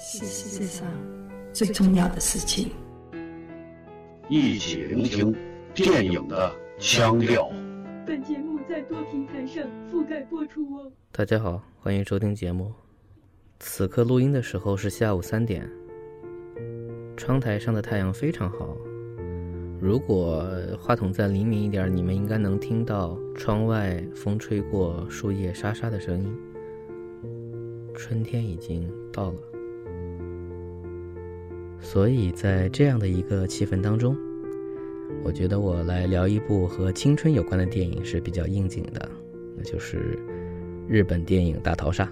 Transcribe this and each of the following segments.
是世界上最重要的事情。一起聆听电影的腔调。本节目在多平台上覆盖播出哦。大家好，欢迎收听节目。此刻录音的时候是下午三点，窗台上的太阳非常好。如果话筒再灵敏一点，你们应该能听到窗外风吹过树叶沙沙的声音。春天已经到了，所以在这样的一个气氛当中，我觉得我来聊一部和青春有关的电影是比较应景的，那就是日本电影《大逃杀》。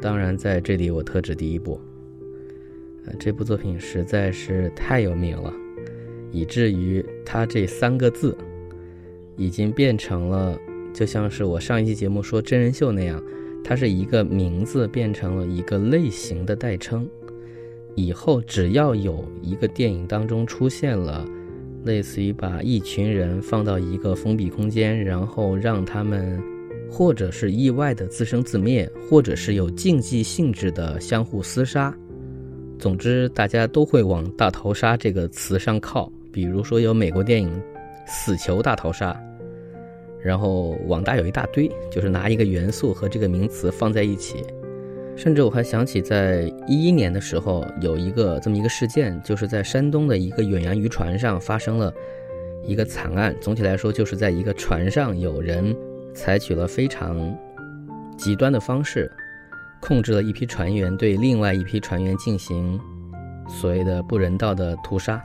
当然，在这里我特指第一部。呃，这部作品实在是太有名了。以至于它这三个字，已经变成了，就像是我上一期节目说真人秀那样，它是一个名字变成了一个类型的代称。以后只要有一个电影当中出现了，类似于把一群人放到一个封闭空间，然后让他们，或者是意外的自生自灭，或者是有竞技性质的相互厮杀，总之大家都会往大逃杀这个词上靠。比如说有美国电影《死囚大逃杀》，然后网大有一大堆，就是拿一个元素和这个名词放在一起。甚至我还想起，在一一年的时候有一个这么一个事件，就是在山东的一个远洋渔船上发生了一个惨案。总体来说，就是在一个船上有人采取了非常极端的方式，控制了一批船员，对另外一批船员进行所谓的不人道的屠杀。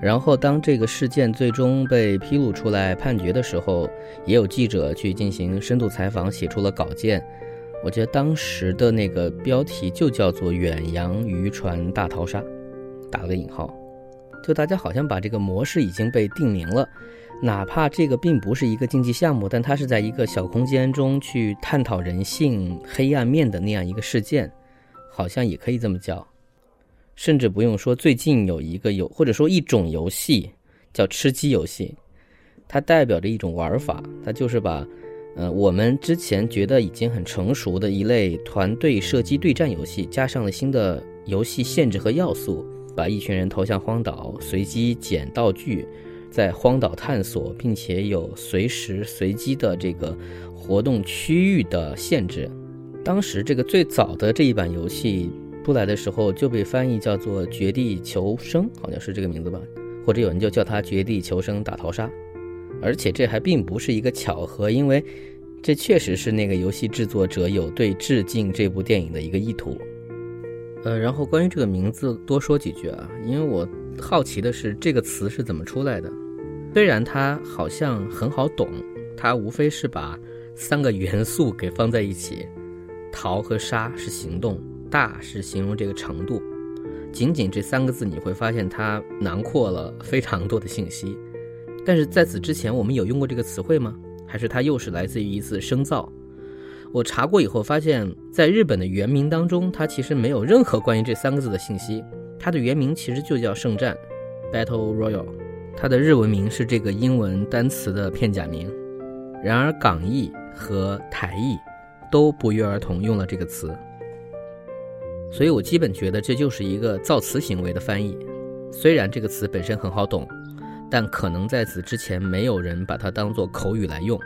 然后，当这个事件最终被披露出来判决的时候，也有记者去进行深度采访，写出了稿件。我觉得当时的那个标题就叫做“远洋渔船大逃杀”，打了个引号。就大家好像把这个模式已经被定名了，哪怕这个并不是一个竞技项目，但它是在一个小空间中去探讨人性黑暗面的那样一个事件，好像也可以这么叫。甚至不用说，最近有一个有或者说一种游戏叫吃鸡游戏，它代表着一种玩法，它就是把，呃，我们之前觉得已经很成熟的一类团队射击对战游戏，加上了新的游戏限制和要素，把一群人投向荒岛，随机捡道具，在荒岛探索，并且有随时随机的这个活动区域的限制。当时这个最早的这一版游戏。出来的时候就被翻译叫做《绝地求生》，好像是这个名字吧，或者有人就叫它《绝地求生大逃杀》。而且这还并不是一个巧合，因为这确实是那个游戏制作者有对致敬这部电影的一个意图。呃，然后关于这个名字多说几句啊，因为我好奇的是这个词是怎么出来的。虽然它好像很好懂，它无非是把三个元素给放在一起，逃和杀是行动。大是形容这个程度，仅仅这三个字，你会发现它囊括了非常多的信息。但是在此之前，我们有用过这个词汇吗？还是它又是来自于一次生造？我查过以后发现，在日本的原名当中，它其实没有任何关于这三个字的信息。它的原名其实就叫圣战 （Battle Royal），它的日文名是这个英文单词的片假名。然而港译和台译都不约而同用了这个词。所以我基本觉得这就是一个造词行为的翻译，虽然这个词本身很好懂，但可能在此之前没有人把它当做口语来用，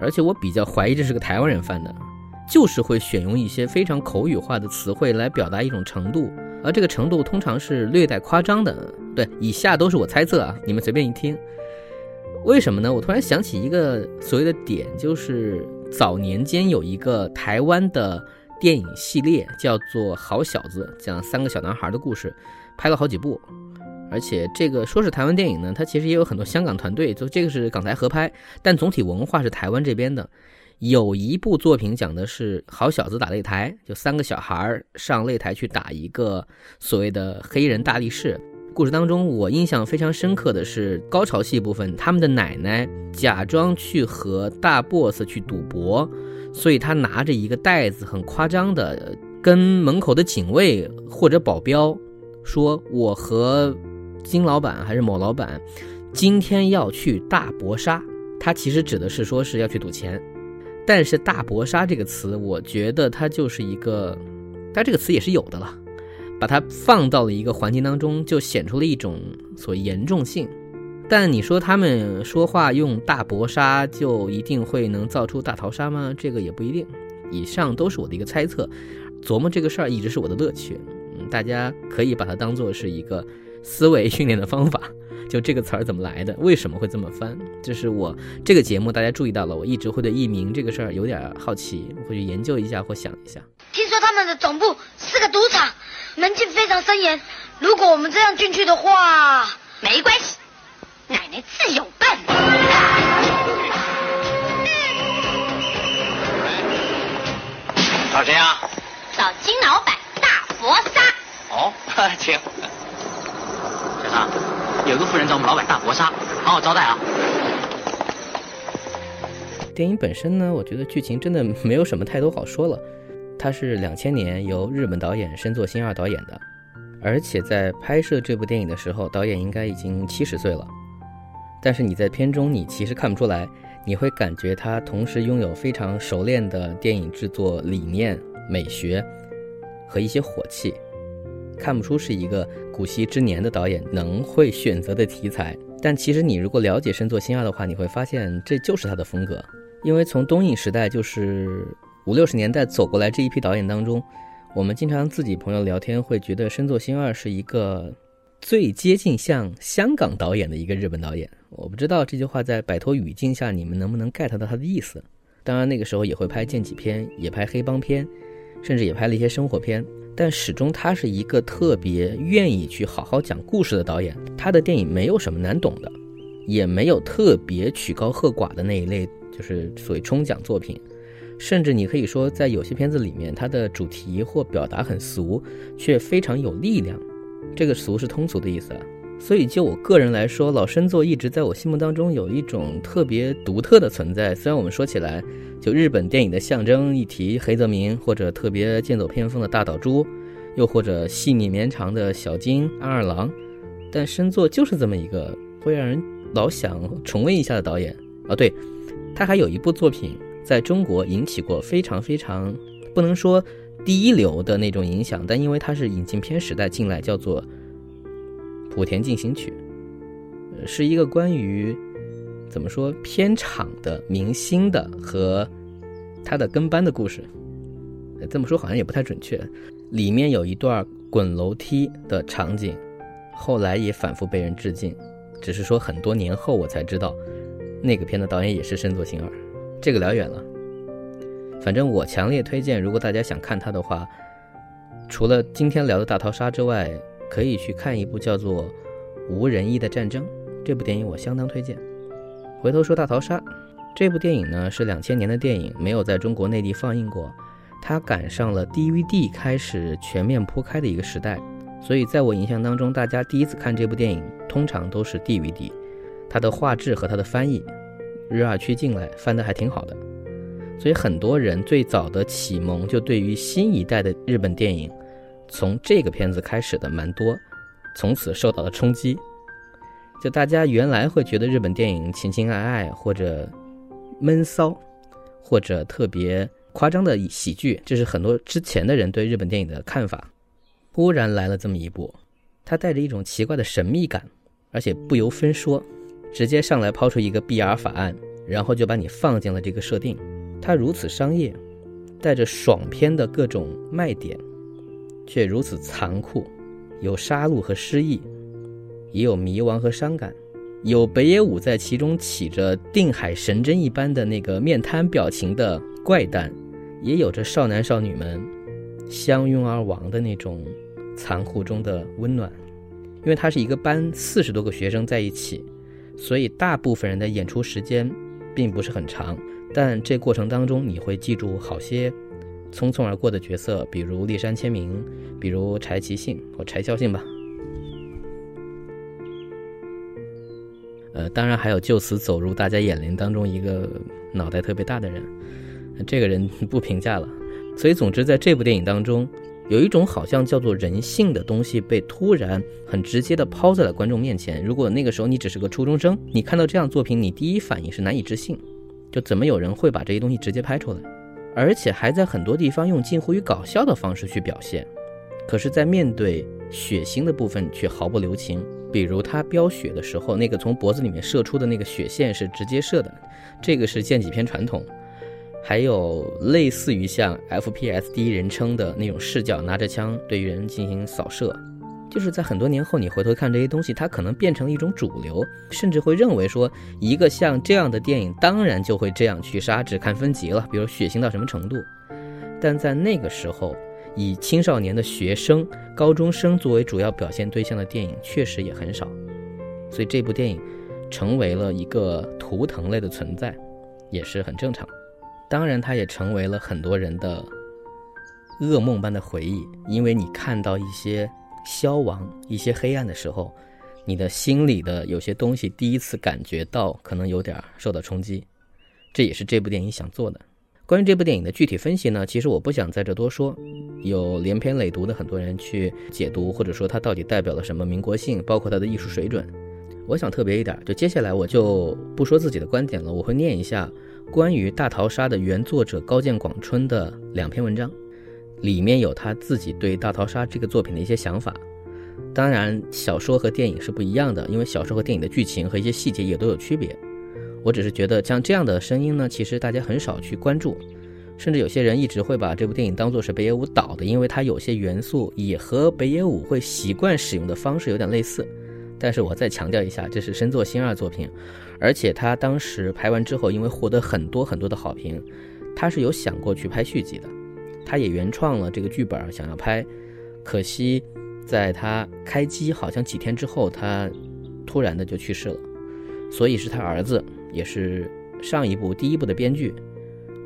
而且我比较怀疑这是个台湾人犯的，就是会选用一些非常口语化的词汇来表达一种程度，而这个程度通常是略带夸张的。对，以下都是我猜测啊，你们随便一听。为什么呢？我突然想起一个所谓的点，就是早年间有一个台湾的。电影系列叫做《好小子》，讲三个小男孩的故事，拍了好几部。而且这个说是台湾电影呢，它其实也有很多香港团队，就这个是港台合拍，但总体文化是台湾这边的。有一部作品讲的是好小子打擂台，就三个小孩上擂台去打一个所谓的黑人大力士。故事当中，我印象非常深刻的是高潮戏部分，他们的奶奶假装去和大 boss 去赌博。所以他拿着一个袋子，很夸张的跟门口的警卫或者保镖说：“我和金老板还是某老板今天要去大搏杀。”他其实指的是说是要去赌钱。但是“大搏杀”这个词，我觉得它就是一个，但这个词也是有的了。把它放到了一个环境当中，就显出了一种所严重性。但你说他们说话用大薄纱就一定会能造出大逃杀吗？这个也不一定。以上都是我的一个猜测，琢磨这个事儿一直是我的乐趣。嗯，大家可以把它当做是一个思维训练的方法。就这个词儿怎么来的？为什么会这么翻？就是我这个节目大家注意到了，我一直会对艺名这个事儿有点好奇，会去研究一下或想一下。听说他们的总部是个赌场，门禁非常森严。如果我们这样进去的话，没关系，奶奶自有办法。找谁啊？找金老板大佛沙。哦，请。有个富人找我们老板大搏杀，好好招待啊。电影本身呢，我觉得剧情真的没有什么太多好说了。它是两千年由日本导演深作新二导演的，而且在拍摄这部电影的时候，导演应该已经七十岁了。但是你在片中，你其实看不出来。你会感觉他同时拥有非常熟练的电影制作理念、美学和一些火气，看不出是一个古稀之年的导演能会选择的题材。但其实你如果了解深作新二的话，你会发现这就是他的风格。因为从东映时代就是五六十年代走过来这一批导演当中，我们经常自己朋友聊天会觉得深作新二是一个最接近像香港导演的一个日本导演。我不知道这句话在摆脱语境下，你们能不能 get 到他的意思？当然，那个时候也会拍剑戟片，也拍黑帮片，甚至也拍了一些生活片。但始终他是一个特别愿意去好好讲故事的导演。他的电影没有什么难懂的，也没有特别曲高和寡的那一类，就是所谓冲奖作品。甚至你可以说，在有些片子里面，他的主题或表达很俗，却非常有力量。这个俗是通俗的意思。所以，就我个人来说，老生作一直在我心目当中有一种特别独特的存在。虽然我们说起来，就日本电影的象征，一提黑泽明，或者特别剑走偏锋的大岛渚，又或者细腻绵长的小津安二郎，但深作就是这么一个会让人老想重温一下的导演啊。对，他还有一部作品在中国引起过非常非常不能说第一流的那种影响，但因为他是引进片时代进来，叫做。《莆田进行曲》是一个关于怎么说片场的明星的和他的跟班的故事。这么说好像也不太准确。里面有一段滚楼梯的场景，后来也反复被人致敬。只是说很多年后我才知道，那个片的导演也是深作星二。这个聊远了。反正我强烈推荐，如果大家想看他的话，除了今天聊的大逃杀之外。可以去看一部叫做《无人义的战争》这部电影，我相当推荐。回头说大逃杀这部电影呢，是两千年的电影，没有在中国内地放映过。它赶上了 DVD 开始全面铺开的一个时代，所以在我印象当中，大家第一次看这部电影通常都是 DVD。它的画质和它的翻译，日二区进来翻得还挺好的，所以很多人最早的启蒙就对于新一代的日本电影。从这个片子开始的蛮多，从此受到了冲击。就大家原来会觉得日本电影情情爱爱，或者闷骚，或者特别夸张的喜剧，这是很多之前的人对日本电影的看法。忽然来了这么一部，它带着一种奇怪的神秘感，而且不由分说，直接上来抛出一个 BR 法案，然后就把你放进了这个设定。它如此商业，带着爽片的各种卖点。却如此残酷，有杀戮和失意，也有迷惘和伤感，有北野武在其中起着定海神针一般的那个面瘫表情的怪诞，也有着少男少女们相拥而亡的那种残酷中的温暖。因为他是一个班四十多个学生在一起，所以大部分人的演出时间并不是很长，但这过程当中你会记住好些。匆匆而过的角色，比如立山千明，比如柴崎幸或柴孝幸吧。呃，当然还有就此走入大家眼帘当中一个脑袋特别大的人，这个人不评价了。所以，总之，在这部电影当中，有一种好像叫做人性的东西被突然很直接的抛在了观众面前。如果那个时候你只是个初中生，你看到这样作品，你第一反应是难以置信，就怎么有人会把这些东西直接拍出来？而且还在很多地方用近乎于搞笑的方式去表现，可是，在面对血腥的部分却毫不留情。比如他飙血的时候，那个从脖子里面射出的那个血线是直接射的，这个是剑戟片传统。还有类似于像 FPS 第一人称的那种视角，拿着枪对人进行扫射，就是在很多年后你回头看这些东西，它可能变成了一种主流，甚至会认为说一个像这样的电影当然就会这样去杀，只看分级了，比如血腥到什么程度。但在那个时候，以青少年的学生、高中生作为主要表现对象的电影确实也很少，所以这部电影成为了一个图腾类的存在，也是很正常。当然，它也成为了很多人的噩梦般的回忆，因为你看到一些消亡、一些黑暗的时候，你的心里的有些东西第一次感觉到可能有点受到冲击，这也是这部电影想做的。关于这部电影的具体分析呢，其实我不想在这多说，有连篇累牍的很多人去解读，或者说它到底代表了什么民国性，包括它的艺术水准。我想特别一点，就接下来我就不说自己的观点了，我会念一下。关于《大逃杀》的原作者高见广春的两篇文章，里面有他自己对《大逃杀》这个作品的一些想法。当然，小说和电影是不一样的，因为小说和电影的剧情和一些细节也都有区别。我只是觉得，像这样的声音呢，其实大家很少去关注，甚至有些人一直会把这部电影当作是北野武导的，因为它有些元素也和北野武会习惯使用的方式有点类似。但是我再强调一下，这是深作新二作品。而且他当时拍完之后，因为获得很多很多的好评，他是有想过去拍续集的，他也原创了这个剧本，想要拍，可惜在他开机好像几天之后，他突然的就去世了，所以是他儿子，也是上一部第一部的编剧，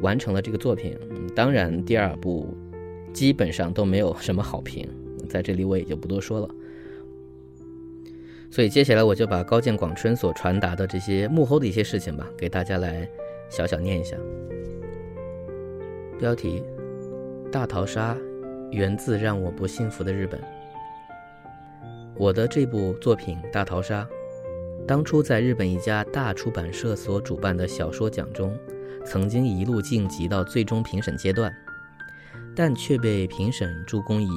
完成了这个作品。当然，第二部基本上都没有什么好评，在这里我也就不多说了。所以接下来我就把高见广春所传达的这些幕后的一些事情吧，给大家来小小念一下。标题：大逃杀源自让我不幸福的日本。我的这部作品《大逃杀》，当初在日本一家大出版社所主办的小说奖中，曾经一路晋级到最终评审阶段，但却被评审助攻以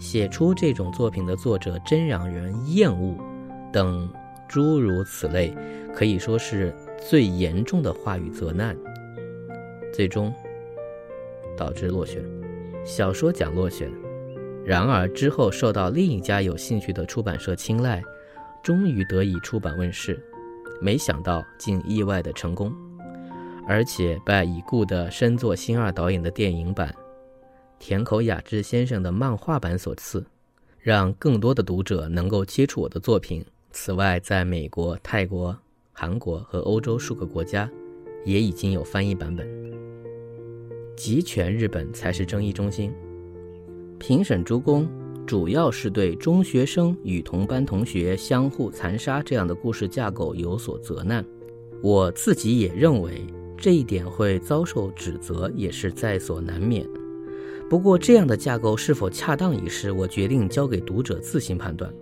写出这种作品的作者真让人厌恶。等诸如此类，可以说是最严重的话语责难，最终导致落选。小说奖落选，然而之后受到另一家有兴趣的出版社青睐，终于得以出版问世。没想到竟意外的成功，而且拜已故的深作新二导演的电影版、田口雅之先生的漫画版所赐，让更多的读者能够接触我的作品。此外，在美国、泰国、韩国和欧洲数个国家，也已经有翻译版本。集权日本才是争议中心。评审诸公主要是对中学生与同班同学相互残杀这样的故事架构有所责难。我自己也认为这一点会遭受指责，也是在所难免。不过，这样的架构是否恰当一事，我决定交给读者自行判断。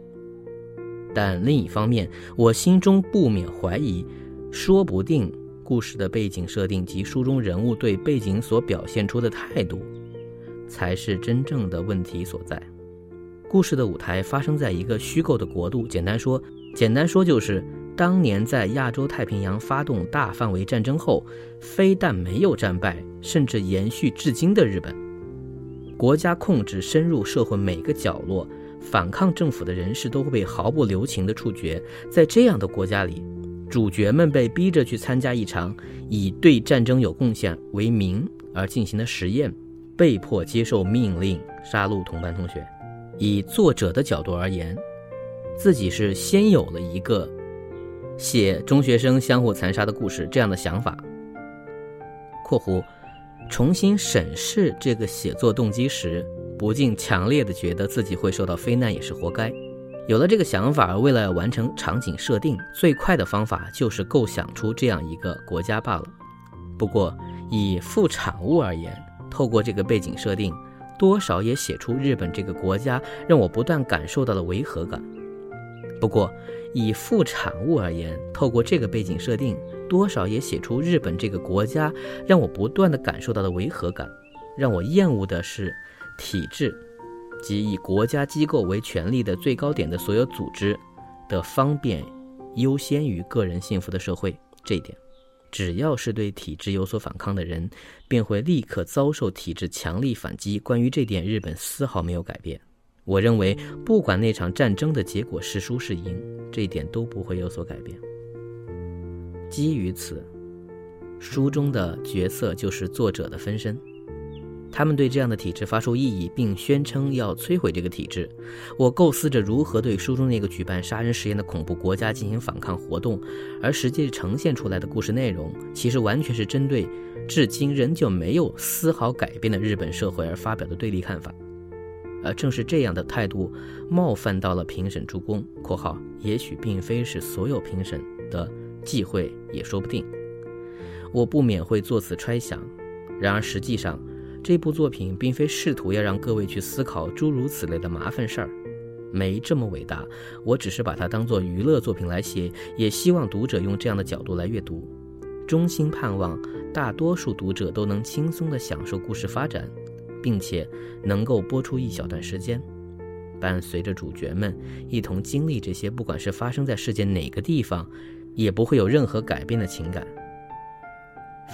但另一方面，我心中不免怀疑，说不定故事的背景设定及书中人物对背景所表现出的态度，才是真正的问题所在。故事的舞台发生在一个虚构的国度，简单说，简单说就是当年在亚洲太平洋发动大范围战争后，非但没有战败，甚至延续至今的日本，国家控制深入社会每个角落。反抗政府的人士都会被毫不留情地处决。在这样的国家里，主角们被逼着去参加一场以对战争有贡献为名而进行的实验，被迫接受命令杀戮同班同学。以作者的角度而言，自己是先有了一个写中学生相互残杀的故事这样的想法。（括弧）重新审视这个写作动机时。不禁强烈的觉得自己会受到非难也是活该。有了这个想法，为了完成场景设定，最快的方法就是构想出这样一个国家罢了。不过，以副产物而言，透过这个背景设定，多少也写出日本这个国家让我不断感受到的违和感。不过，以副产物而言，透过这个背景设定，多少也写出日本这个国家让我不断的感受到的违和感，让我厌恶的是。体制，即以国家机构为权力的最高点的所有组织的方便优先于个人幸福的社会。这一点，只要是对体制有所反抗的人，便会立刻遭受体制强力反击。关于这点，日本丝毫没有改变。我认为，不管那场战争的结果是输是赢，这一点都不会有所改变。基于此，书中的角色就是作者的分身。他们对这样的体制发出异议，并宣称要摧毁这个体制。我构思着如何对书中那个举办杀人实验的恐怖国家进行反抗活动，而实际呈现出来的故事内容，其实完全是针对至今仍旧没有丝毫改变的日本社会而发表的对立看法。而正是这样的态度，冒犯到了评审诸公（括号也许并非是所有评审的忌讳，也说不定）。我不免会作此揣想。然而实际上，这部作品并非试图要让各位去思考诸如此类的麻烦事儿，没这么伟大。我只是把它当做娱乐作品来写，也希望读者用这样的角度来阅读。衷心盼望大多数读者都能轻松地享受故事发展，并且能够播出一小段时间，伴随着主角们一同经历这些，不管是发生在世界哪个地方，也不会有任何改变的情感：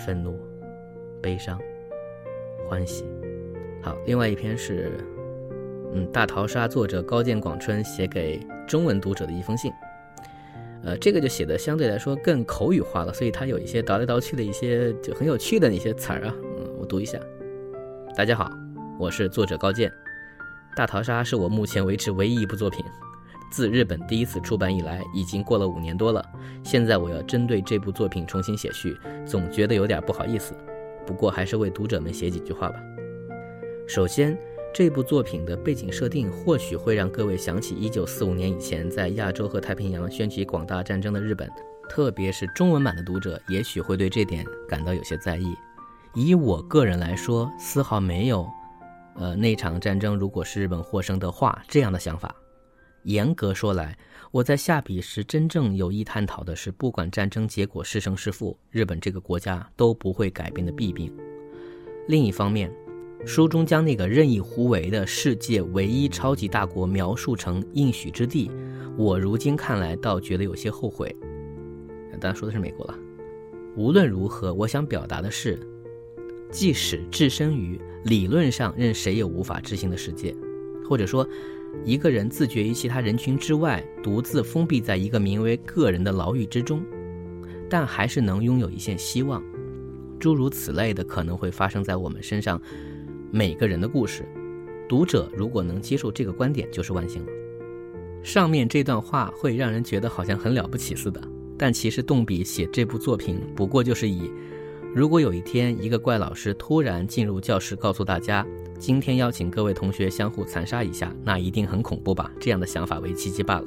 愤怒、悲伤。欢喜，好。另外一篇是，嗯，《大逃杀》作者高见广春写给中文读者的一封信。呃，这个就写的相对来说更口语化了，所以它有一些倒来倒去的一些就很有趣的那些词儿啊。嗯，我读一下。大家好，我是作者高见，《大逃杀》是我目前为止唯一一部作品。自日本第一次出版以来，已经过了五年多了。现在我要针对这部作品重新写序，总觉得有点不好意思。不过还是为读者们写几句话吧。首先，这部作品的背景设定或许会让各位想起1945年以前在亚洲和太平洋掀起广大战争的日本，特别是中文版的读者，也许会对这点感到有些在意。以我个人来说，丝毫没有，呃，那场战争如果是日本获胜的话这样的想法。严格说来，我在下笔时真正有意探讨的是，不管战争结果是胜是负，日本这个国家都不会改变的弊病。另一方面，书中将那个任意胡为的世界唯一超级大国描述成应许之地，我如今看来倒觉得有些后悔。当然说的是美国了。无论如何，我想表达的是，即使置身于理论上任谁也无法执行的世界，或者说。一个人自觉于其他人群之外，独自封闭在一个名为个人的牢狱之中，但还是能拥有一线希望。诸如此类的可能会发生在我们身上，每个人的故事。读者如果能接受这个观点，就是万幸了。上面这段话会让人觉得好像很了不起似的，但其实动笔写这部作品，不过就是以，如果有一天一个怪老师突然进入教室，告诉大家。今天邀请各位同学相互残杀一下，那一定很恐怖吧？这样的想法为契机罢了。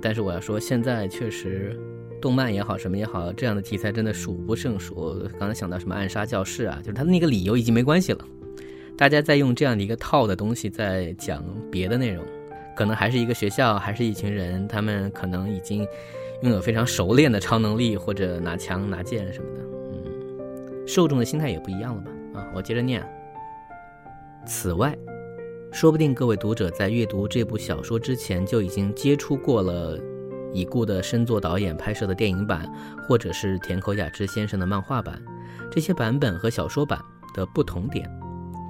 但是我要说，现在确实，动漫也好，什么也好，这样的题材真的数不胜数。刚才想到什么暗杀教室啊，就是他的那个理由已经没关系了。大家在用这样的一个套的东西在讲别的内容，可能还是一个学校，还是一群人，他们可能已经拥有非常熟练的超能力，或者拿枪拿剑什么的。嗯，受众的心态也不一样了吧？啊，我接着念。此外，说不定各位读者在阅读这部小说之前就已经接触过了已故的深作导演拍摄的电影版，或者是田口雅之先生的漫画版。这些版本和小说版的不同点，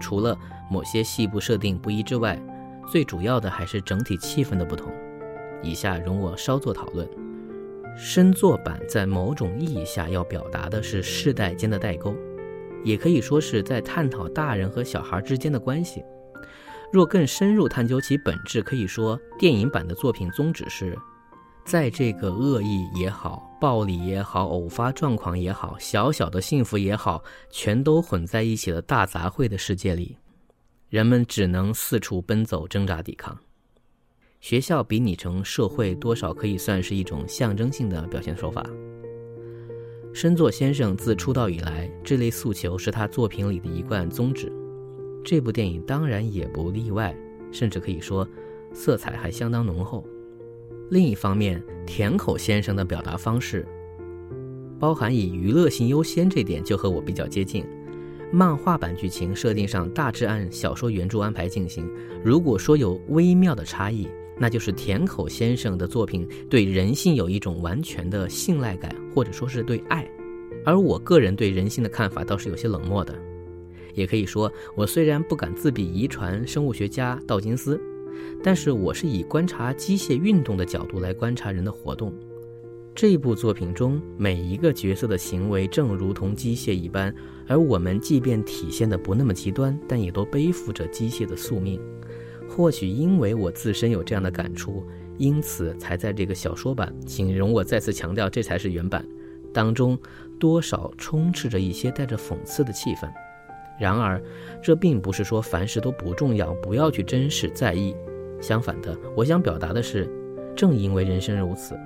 除了某些细部设定不一之外，最主要的还是整体气氛的不同。以下容我稍作讨论。深作版在某种意义下要表达的是世代间的代沟。也可以说是在探讨大人和小孩之间的关系。若更深入探究其本质，可以说电影版的作品宗旨是，在这个恶意也好、暴力也好、偶发状况也好、小小的幸福也好，全都混在一起的大杂烩的世界里，人们只能四处奔走、挣扎、抵抗。学校比拟成社会，多少可以算是一种象征性的表现手法。深作先生自出道以来，这类诉求是他作品里的一贯宗旨。这部电影当然也不例外，甚至可以说，色彩还相当浓厚。另一方面，田口先生的表达方式，包含以娱乐性优先这点，就和我比较接近。漫画版剧情设定上大致按小说原著安排进行。如果说有微妙的差异，那就是田口先生的作品对人性有一种完全的信赖感，或者说是对爱。而我个人对人性的看法倒是有些冷漠的。也可以说，我虽然不敢自比遗传生物学家道金斯，但是我是以观察机械运动的角度来观察人的活动。这部作品中每一个角色的行为正如同机械一般，而我们即便体现的不那么极端，但也都背负着机械的宿命。或许因为我自身有这样的感触，因此才在这个小说版，请容我再次强调，这才是原版当中多少充斥着一些带着讽刺的气氛。然而，这并不是说凡事都不重要，不要去珍视在意。相反的，我想表达的是，正因为人生如此，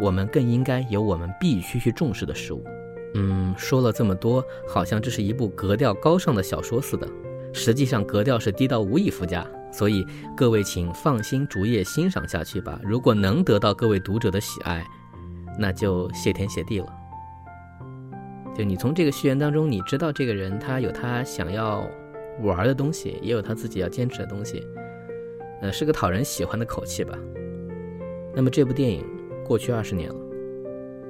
我们更应该有我们必须去重视的事物。嗯，说了这么多，好像这是一部格调高尚的小说似的，实际上格调是低到无以复加。所以各位请放心逐页欣赏下去吧。如果能得到各位读者的喜爱，那就谢天谢地了。就你从这个序言当中，你知道这个人他有他想要玩的东西，也有他自己要坚持的东西，呃，是个讨人喜欢的口气吧。那么这部电影过去二十年了，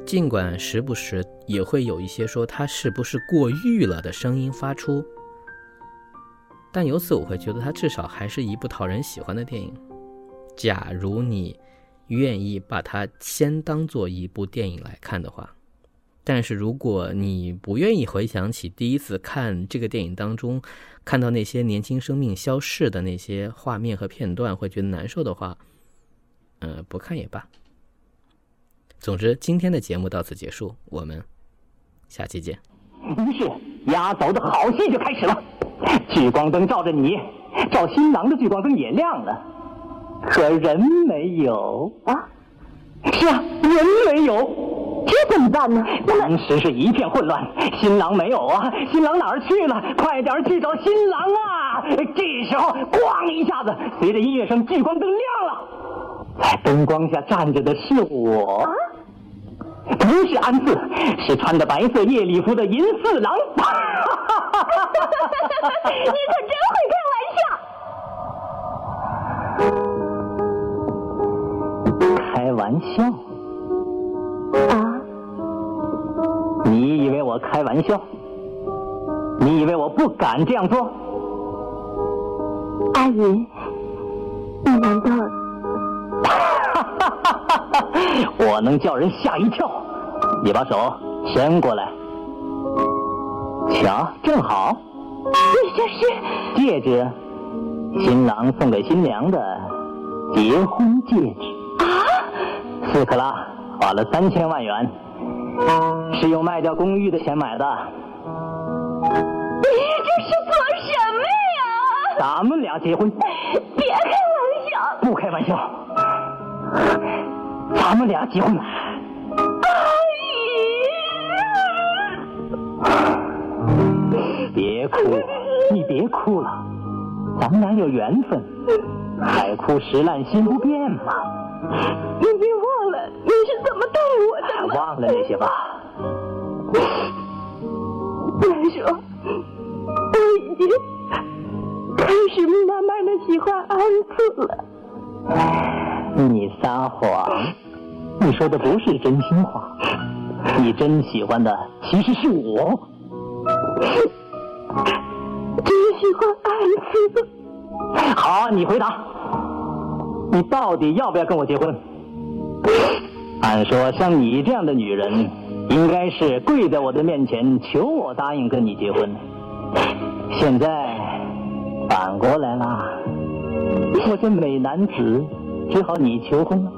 尽管时不时也会有一些说他是不是过誉了的声音发出，但由此我会觉得它至少还是一部讨人喜欢的电影。假如你愿意把它先当做一部电影来看的话。但是如果你不愿意回想起第一次看这个电影当中，看到那些年轻生命消逝的那些画面和片段，会觉得难受的话，呃，不看也罢。总之，今天的节目到此结束，我们下期见。于是压轴的好戏就开始了，聚光灯照着你，照新郎的聚光灯也亮了，可人没有啊？是啊，人没有。这怎么办呢？当时是一片混乱，新郎没有啊，新郎哪儿去了？快点去找新郎啊！这时候，咣一下子，随着音乐声，聚光灯亮了，在灯光下站着的是我，不是安四，是穿着白色夜礼服的银四郎。你可真会开玩笑！开玩笑。啊你以为我开玩笑？你以为我不敢这样做？阿姨，你难道？我能叫人吓一跳。你把手伸过来，瞧，正好。你这是戒指，新郎送给新娘的结婚戒指。啊！四克拉，花了三千万元。是用卖掉公寓的钱买的。你这是做什么呀？咱们俩结婚。别开玩笑。不开玩笑。咱们俩结婚。别哭，你别哭了，咱们俩有缘分，海枯石烂心不变嘛。你别忘了你是怎么待我的忘了那些吧。再说，我已经开始慢慢的喜欢安子了。你撒谎，你说的不是真心话。你真喜欢的其实是我。真喜欢安子。好，你回答。你到底要不要跟我结婚？按说像你这样的女人，应该是跪在我的面前求我答应跟你结婚。现在反过来啦，我这美男子只好你求婚了。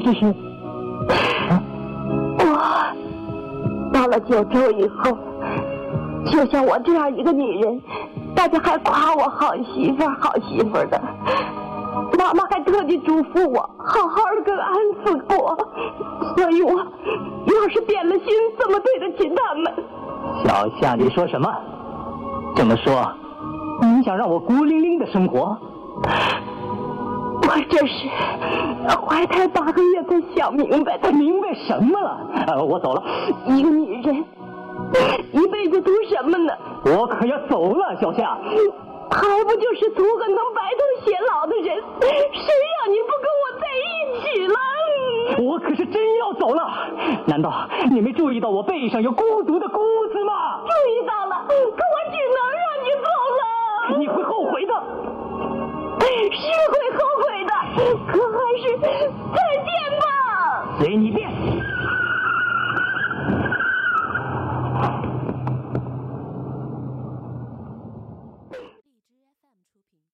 你这是？了九州以后，就像我这样一个女人，大家还夸我好媳妇、好媳妇的。妈妈还特地嘱咐我，好好的跟安四过。所以我要是变了心，怎么对得起他们？小夏，你说什么？这么说，你想让我孤零零的生活？我这是怀胎八个月才想明白的。明白什么了？呃，我走了。一个女人一辈子图什么呢？我可要走了，小夏。还不就是图个能白头偕老的人？谁让你不跟我在一起了？我可是真要走了。难道你没注意到我背上有孤独的孤字吗？注意到了，可我只能让你走了。你会后悔的。是会后悔的，可还是再见吧。随你便。